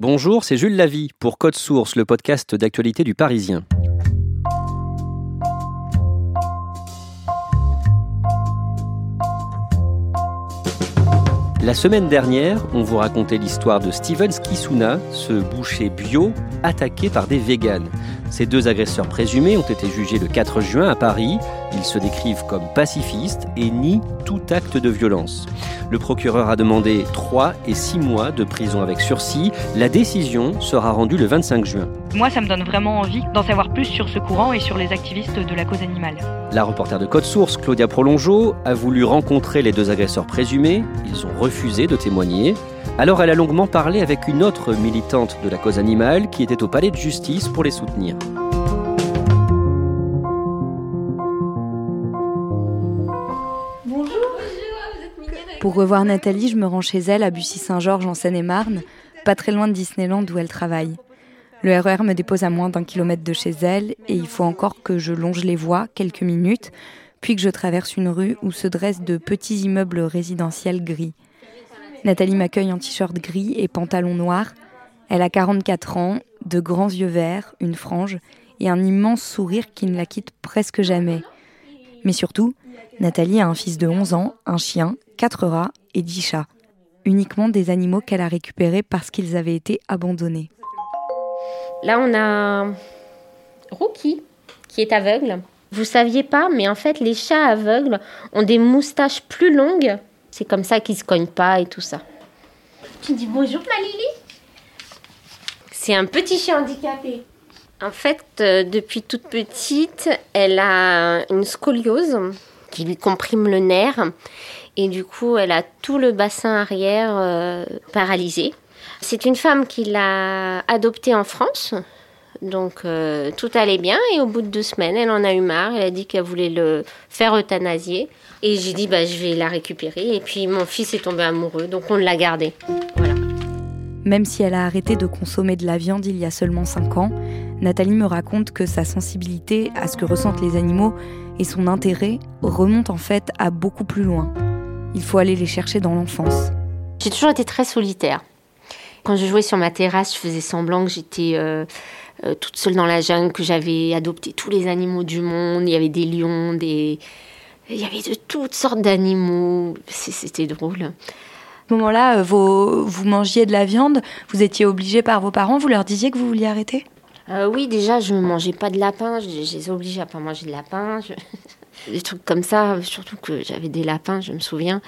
Bonjour, c'est Jules Lavie pour Code Source, le podcast d'actualité du Parisien. La semaine dernière, on vous racontait l'histoire de Steven Skisuna, ce boucher bio attaqué par des véganes. Ces deux agresseurs présumés ont été jugés le 4 juin à Paris. Ils se décrivent comme pacifistes et nient tout acte de violence. Le procureur a demandé 3 et 6 mois de prison avec sursis. La décision sera rendue le 25 juin. Moi, ça me donne vraiment envie d'en savoir plus sur ce courant et sur les activistes de la cause animale. La reporter de Code Source, Claudia Prolongeau, a voulu rencontrer les deux agresseurs présumés. Ils ont refusé de témoigner. Alors elle a longuement parlé avec une autre militante de la cause animale qui était au palais de justice pour les soutenir. Pour revoir Nathalie, je me rends chez elle à Bussy-Saint-Georges en Seine-et-Marne, pas très loin de Disneyland où elle travaille. Le RER me dépose à moins d'un kilomètre de chez elle et il faut encore que je longe les voies quelques minutes, puis que je traverse une rue où se dressent de petits immeubles résidentiels gris. Nathalie m'accueille en t-shirt gris et pantalon noir. Elle a 44 ans, de grands yeux verts, une frange et un immense sourire qui ne la quitte presque jamais. Mais surtout, Nathalie a un fils de 11 ans, un chien, quatre rats et 10 chats. Uniquement des animaux qu'elle a récupérés parce qu'ils avaient été abandonnés. Là, on a Rookie, qui est aveugle. Vous saviez pas, mais en fait, les chats aveugles ont des moustaches plus longues. C'est comme ça qu'ils se cognent pas et tout ça. Tu dis bonjour, ma Lily C'est un petit chien handicapé. En fait, euh, depuis toute petite, elle a une scoliose qui lui comprime le nerf. Et du coup, elle a tout le bassin arrière euh, paralysé. C'est une femme qui l'a adoptée en France. Donc euh, tout allait bien et au bout de deux semaines, elle en a eu marre. Elle a dit qu'elle voulait le faire euthanasier. Et j'ai dit, bah, je vais la récupérer. Et puis mon fils est tombé amoureux, donc on l'a gardée. Voilà. Même si elle a arrêté de consommer de la viande il y a seulement 5 ans, Nathalie me raconte que sa sensibilité à ce que ressentent les animaux et son intérêt remontent en fait à beaucoup plus loin. Il faut aller les chercher dans l'enfance. J'ai toujours été très solitaire. Quand je jouais sur ma terrasse, je faisais semblant que j'étais euh, euh, toute seule dans la jungle, que j'avais adopté tous les animaux du monde. Il y avait des lions, des... Il y avait de toutes sortes d'animaux. C'était drôle. À ce moment-là, euh, vous mangiez de la viande, vous étiez obligé par vos parents, vous leur disiez que vous vouliez arrêter? Oui, déjà, je ne mangeais pas de lapin, je, les obligés à pas manger de lapin. Des trucs comme ça, surtout que j'avais des lapins, je me souviens.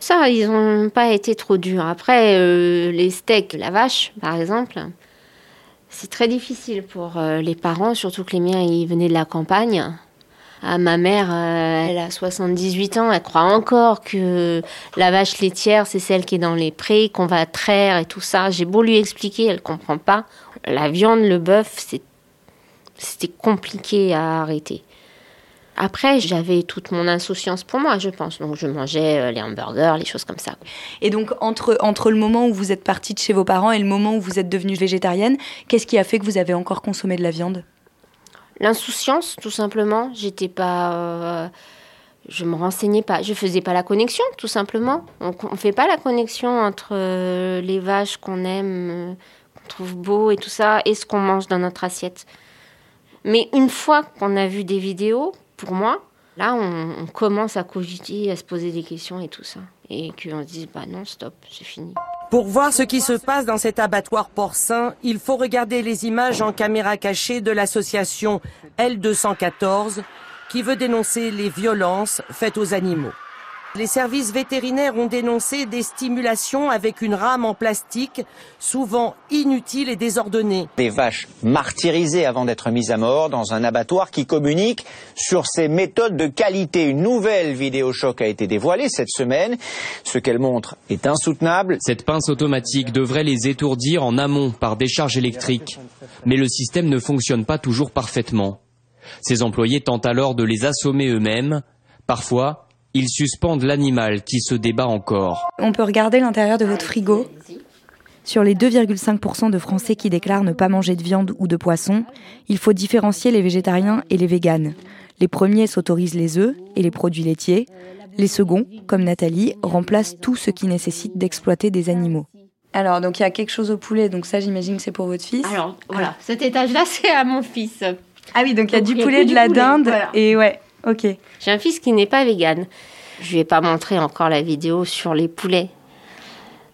Ça, ils n'ont pas été trop durs. Après, euh, les steaks, la vache, par exemple, c'est très difficile pour euh, les parents, surtout que les miens, ils venaient de la campagne. Ah, ma mère, euh, elle a 78 ans, elle croit encore que la vache laitière, c'est celle qui est dans les prés, qu'on va traire et tout ça. J'ai beau lui expliquer, elle comprend pas. La viande, le bœuf, c'était compliqué à arrêter. Après, j'avais toute mon insouciance pour moi, je pense. Donc, je mangeais euh, les hamburgers, les choses comme ça. Et donc, entre, entre le moment où vous êtes partie de chez vos parents et le moment où vous êtes devenue végétarienne, qu'est-ce qui a fait que vous avez encore consommé de la viande? L'insouciance, tout simplement. J'étais pas. Euh, je me renseignais pas. Je faisais pas la connexion, tout simplement. On ne fait pas la connexion entre euh, les vaches qu'on aime, trouve beau et tout ça, et ce qu'on mange dans notre assiette. Mais une fois qu'on a vu des vidéos, pour moi, là, on, commence à cogiter, à se poser des questions et tout ça. Et qu'on se dise, bah non, stop, c'est fini. Pour voir ce qui se passe dans cet abattoir porcin, il faut regarder les images en caméra cachée de l'association L214 qui veut dénoncer les violences faites aux animaux. Les services vétérinaires ont dénoncé des stimulations avec une rame en plastique, souvent inutile et désordonnée. Des vaches martyrisées avant d'être mises à mort dans un abattoir qui communique sur ses méthodes de qualité. Une nouvelle vidéo choc a été dévoilée cette semaine. Ce qu'elle montre est insoutenable. Cette pince automatique devrait les étourdir en amont par décharge électrique. Mais le système ne fonctionne pas toujours parfaitement. Ces employés tentent alors de les assommer eux-mêmes. Parfois, ils suspendent l'animal qui se débat encore. On peut regarder l'intérieur de votre frigo. Sur les 2,5% de Français qui déclarent ne pas manger de viande ou de poisson, il faut différencier les végétariens et les véganes. Les premiers s'autorisent les œufs et les produits laitiers. Les seconds, comme Nathalie, remplacent tout ce qui nécessite d'exploiter des animaux. Alors, donc il y a quelque chose au poulet, donc ça j'imagine que c'est pour votre fils? Alors, voilà, cet étage-là, c'est à mon fils. Ah oui, donc il y a Donc, du y poulet, de la poulet, dinde, voilà. et ouais, J'ai un fils qui n'est pas vegan. Je lui ai pas montré encore la vidéo sur les poulets.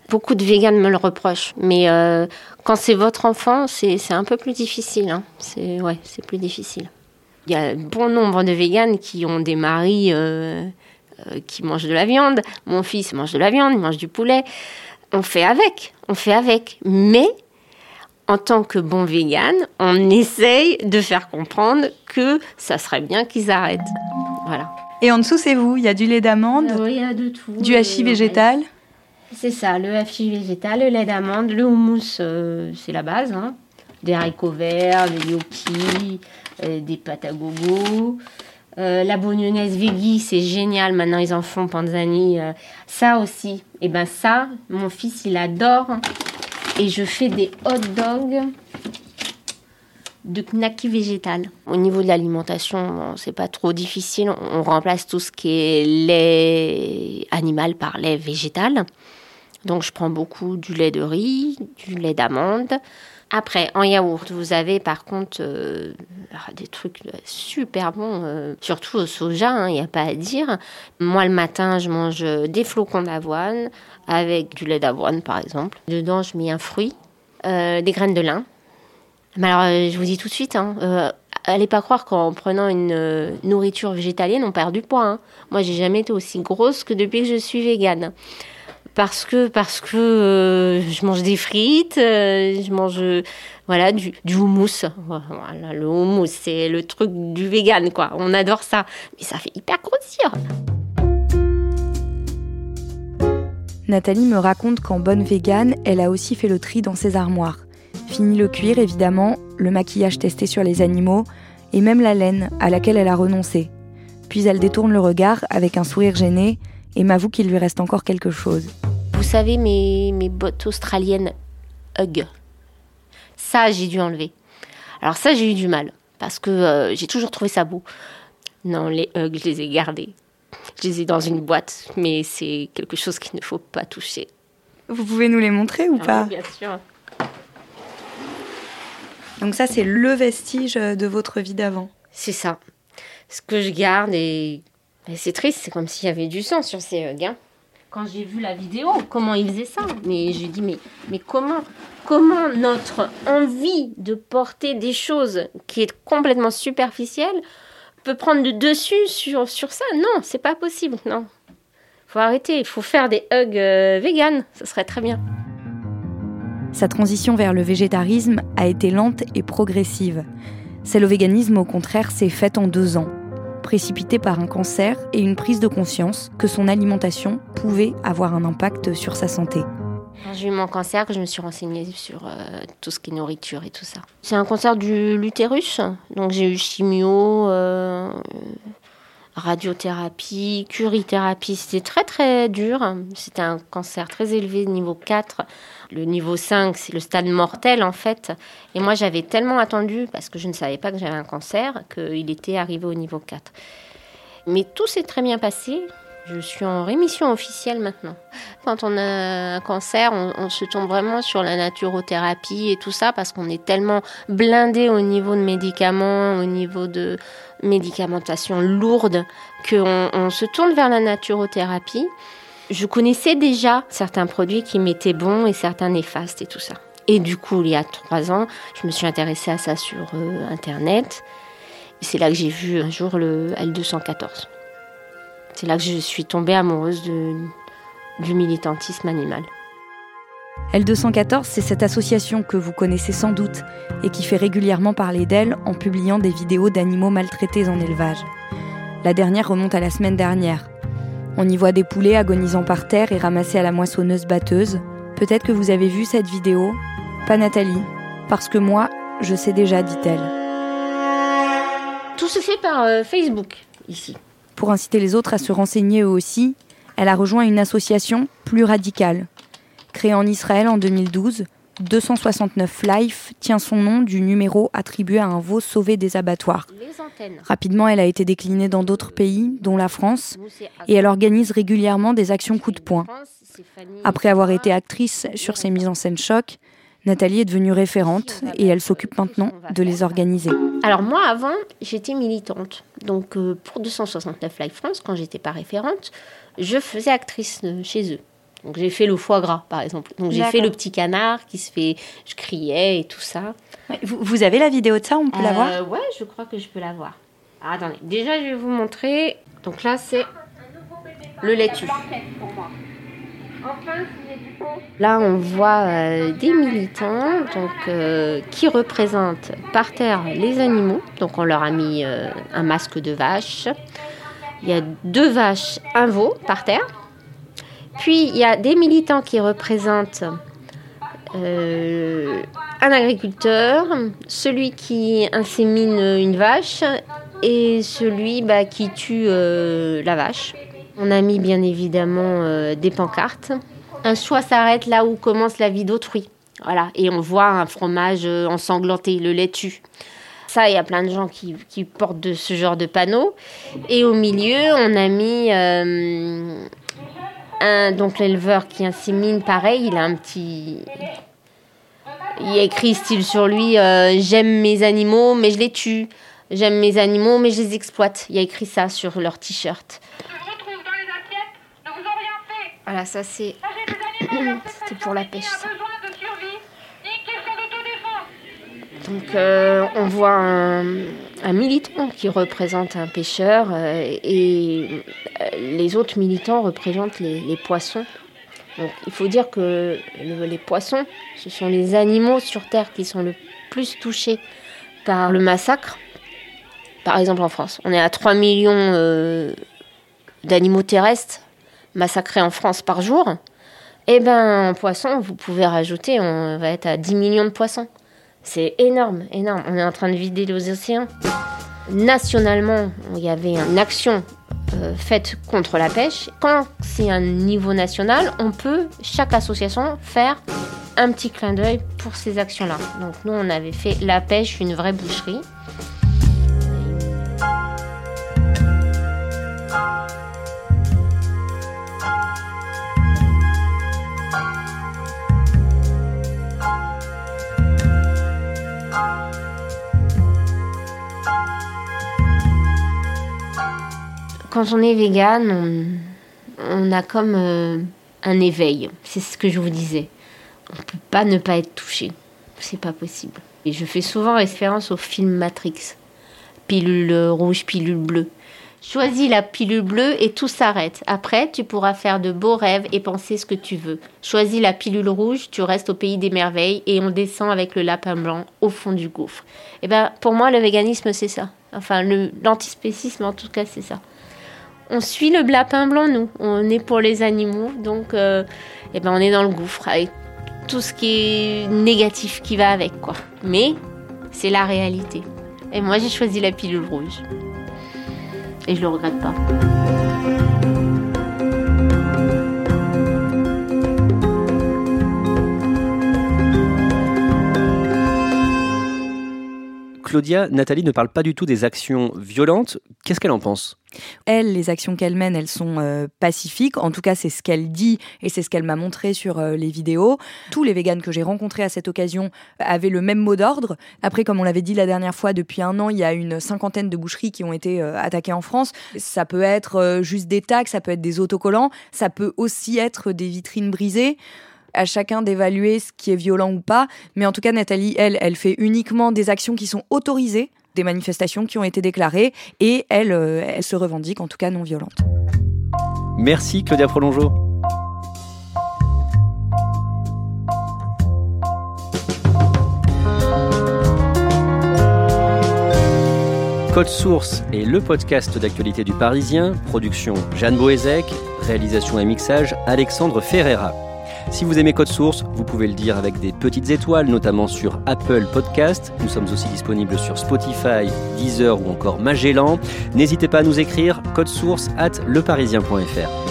Beaucoup de véganes me le reprochent, mais euh, quand c'est votre enfant, c'est c'est un peu plus difficile. hein. C'est ouais, c'est plus difficile. Il y a bon nombre de véganes qui ont des maris euh, euh, qui mangent de la viande. Mon fils mange de la viande, il mange du poulet. On fait avec, on fait avec. Mais en tant que bon vegan, on essaye de faire comprendre que ça serait bien qu'ils arrêtent. Voilà. Et en dessous, c'est vous, il y a du lait d'amande, Oui, il y a de tout. du hachis végétal. C'est ça, le hachis végétal, le lait d'amande, le houmous, euh, c'est la base. hein. Des haricots verts, des gnocchis, euh, des pâtes à gogo. Euh, la bolognaise veggie, c'est génial. Maintenant, ils en font panzani. euh, ça aussi. Et ben ça, mon fils, il adore. Et je fais des hot dogs de knacky végétal. Au niveau de l'alimentation, bon, c'est pas trop difficile. On remplace tout ce qui est lait animal par lait végétal. Donc je prends beaucoup du lait de riz, du lait d'amande. Après, en yaourt, vous avez par contre euh, des trucs super bons, euh, surtout au soja, il n'y a pas à dire. Moi, le matin, je mange des flocons d'avoine avec du lait d'avoine, par exemple. Dedans, je mets un fruit, euh, des graines de lin. Mais alors, euh, je vous dis tout de suite, hein, euh, allez pas croire qu'en prenant une euh, nourriture végétalienne, on perd du poids. hein. Moi, j'ai jamais été aussi grosse que depuis que je suis végane. Parce que, parce que euh, je mange des frites, euh, je mange voilà, du, du houmous. Voilà, le houmous, c'est le truc du vegan, quoi. On adore ça. Mais ça fait hyper grossir. Nathalie me raconte qu'en bonne végane, elle a aussi fait le tri dans ses armoires. Fini le cuir, évidemment, le maquillage testé sur les animaux, et même la laine, à laquelle elle a renoncé. Puis elle détourne le regard avec un sourire gêné et m'avoue qu'il lui reste encore quelque chose. Vous savez, mes, mes bottes australiennes Hug. Ça, j'ai dû enlever. Alors ça, j'ai eu du mal. Parce que euh, j'ai toujours trouvé ça beau. Non, les Hug, je les ai gardés. Je les ai dans une boîte. Mais c'est quelque chose qu'il ne faut pas toucher. Vous pouvez nous les montrer ou pas Ah oui, bien sûr. Donc ça, c'est le vestige de votre vie d'avant. C'est ça. Ce que je garde et, et c'est triste, c'est comme s'il y avait du sang sur ces hugs. hein. Quand j'ai vu la vidéo, comment ils faisaient ça Mais j'ai dit mais mais comment comment notre envie de porter des choses qui est complètement superficielle peut prendre le dessus sur sur ça? Non, c'est pas possible. Non. Faut arrêter, il faut faire des hugs euh, vegan, ça serait très bien. Sa transition vers le végétarisme a été lente et progressive. Celle au véganisme, au contraire, s'est faite en deux ans, précipitée par un cancer et une prise de conscience que son alimentation pouvait avoir un impact sur sa santé. J'ai eu mon cancer, je me suis renseignée sur euh, tout ce qui est nourriture et tout ça. C'est un cancer du l'utérus, donc j'ai eu chimio, euh, radiothérapie, curithérapie. C'était très très dur. C'était un cancer très élevé, niveau 4. Le niveau 5, c'est le stade mortel en fait. Et moi j'avais tellement attendu, parce que je ne savais pas que j'avais un cancer, qu'il était arrivé au niveau 4. Mais tout s'est très bien passé. Je suis en rémission officielle maintenant. Quand on a un cancer, on, se tombe vraiment sur la naturothérapie et tout ça parce qu'on est tellement blindé au niveau de médicaments, au niveau de médicamentation lourde, qu'on on se tourne vers la naturothérapie. Je connaissais déjà certains produits qui m'étaient bons et certains néfastes et tout ça. Et du coup, il y a trois ans, je me suis intéressée à ça sur euh, Internet. C'est là que j'ai vu un jour le L214. C'est là que je suis tombée amoureuse de, du militantisme animal. L214, c'est cette association que vous connaissez sans doute et qui fait régulièrement parler d'elle en publiant des vidéos d'animaux maltraités en élevage. La dernière remonte à la semaine dernière. On y voit des poulets agonisant par terre et ramassés à la moissonneuse batteuse. Peut-être que vous avez vu cette vidéo? Pas Nathalie. Parce que moi, je sais déjà, dit-elle. Tout se fait par euh, Facebook, ici. Pour inciter les autres à se renseigner eux aussi, elle a rejoint une association plus radicale. Créée en Israël en 2012, 269 Life tient son nom du numéro attribué à un veau sauvé des abattoirs. Rapidement, elle a été déclinée dans d'autres pays, dont la France, et elle organise régulièrement des actions coup de poing. Après avoir été actrice sur ses mises en scène choc, Nathalie est devenue référente et elle s'occupe maintenant de les organiser. Alors moi, avant, j'étais militante. Donc euh, pour 269 Live France, quand j'étais pas référente, je faisais actrice chez eux. Donc j'ai fait le foie gras, par exemple. Donc j'ai fait le petit canard qui se fait, je criais et tout ça. Vous, avez la vidéo de ça On peut la voir? euh, Ouais, je crois que je peux la voir. Ah, attendez, déjà je vais vous montrer. Donc là c'est le laitue. Là, on voit euh, des militants euh, qui représentent par terre les animaux. Donc, on leur a mis euh, un masque de vache. Il y a deux vaches, un veau par terre. Puis, il y a des militants qui représentent un agriculteur, celui qui insémine une vache et celui bah, qui tue la vache. On a mis bien évidemment des pancartes un choix s'arrête là où commence la vie d'autrui. Voilà, et on voit un fromage euh, ensanglanté, le laitue. Ça, il y a plein de gens qui, portent de ce genre de panneaux. Et au milieu, on a mis euh, un, donc l'éleveur qui insémine, pareil, il a un petit, il a écrit style sur lui euh, J'aime mes animaux, mais je les tue. J'aime mes animaux, mais je les exploite. Il y a écrit ça sur leur t-shirt. Voilà, ça c'est. c'est pour la pêche. Donc euh, on voit un, militant qui représente un pêcheur euh, et euh, les autres militants représentent les, poissons. Donc il faut dire que les poissons, ce sont les animaux sur Terre qui sont le plus touchés par le massacre. Par exemple en France, on est à 3 millions d'animaux terrestres massacrés en France par jour, eh ben, en poisson, vous pouvez rajouter, on va être à 10 millions de poissons. C'est énorme, énorme. On est en train de vider les océans. Nationalement, il y avait une action euh, faite contre la pêche. Quand c'est un niveau national, on peut, chaque association, faire un petit clin d'œil pour ces actions-là. Donc nous, on avait fait la pêche, une vraie boucherie. Quand on est vegan, on, a comme euh, un éveil. C'est ce que je vous disais. On peut pas ne pas être touché. C'est pas possible. Et je fais souvent référence au film Matrix. Pilule rouge, pilule bleue. Choisis la pilule bleue et tout s'arrête. Après, tu pourras faire de beaux rêves et penser ce que tu veux. Choisis la pilule rouge, tu restes au pays des merveilles et on descend avec le lapin blanc au fond du gouffre. Et eh ben, pour moi, le véganisme, c'est ça. Enfin, l'antispécisme, en tout cas, c'est ça on suit le lapin blanc, nous. On est pour les animaux, donc euh, eh ben, on est dans le gouffre avec tout ce qui est négatif qui va avec, quoi. Mais c'est la réalité. Et moi, j'ai choisi la pilule rouge. Et je le regrette pas. Claudia, Nathalie ne parle pas du tout des actions violentes. Qu'est-ce qu'elle en pense? Elle, les actions qu'elle mène, elles sont euh, pacifiques. En tout cas, c'est ce qu'elle dit et c'est ce qu'elle m'a montré sur euh, les vidéos. Tous les véganes que j'ai rencontrés à cette occasion avaient le même mot d'ordre. Après, comme on l'avait dit la dernière fois, depuis un an, il y a une cinquantaine de boucheries qui ont été euh, attaquées en France. Ça peut être juste des tags, ça peut être des autocollants, ça peut aussi être des vitrines brisées à chacun d'évaluer ce qui est violent ou pas. Mais en tout cas, Nathalie, elle, elle fait uniquement des actions qui sont autorisées des manifestations qui ont été déclarées et elle, euh, se revendique en tout cas non violente. Merci Claudia Prolongeau. Code Source est le podcast d'actualité du Parisien, production Jeanne Boézek, réalisation et mixage Alexandre Ferreira. Si vous aimez Code Source, vous pouvez le dire avec des petites étoiles, notamment sur Apple Podcast. Nous sommes aussi disponibles sur Spotify, Deezer ou encore Magellan. N'hésitez pas à nous écrire source at leparisien.fr.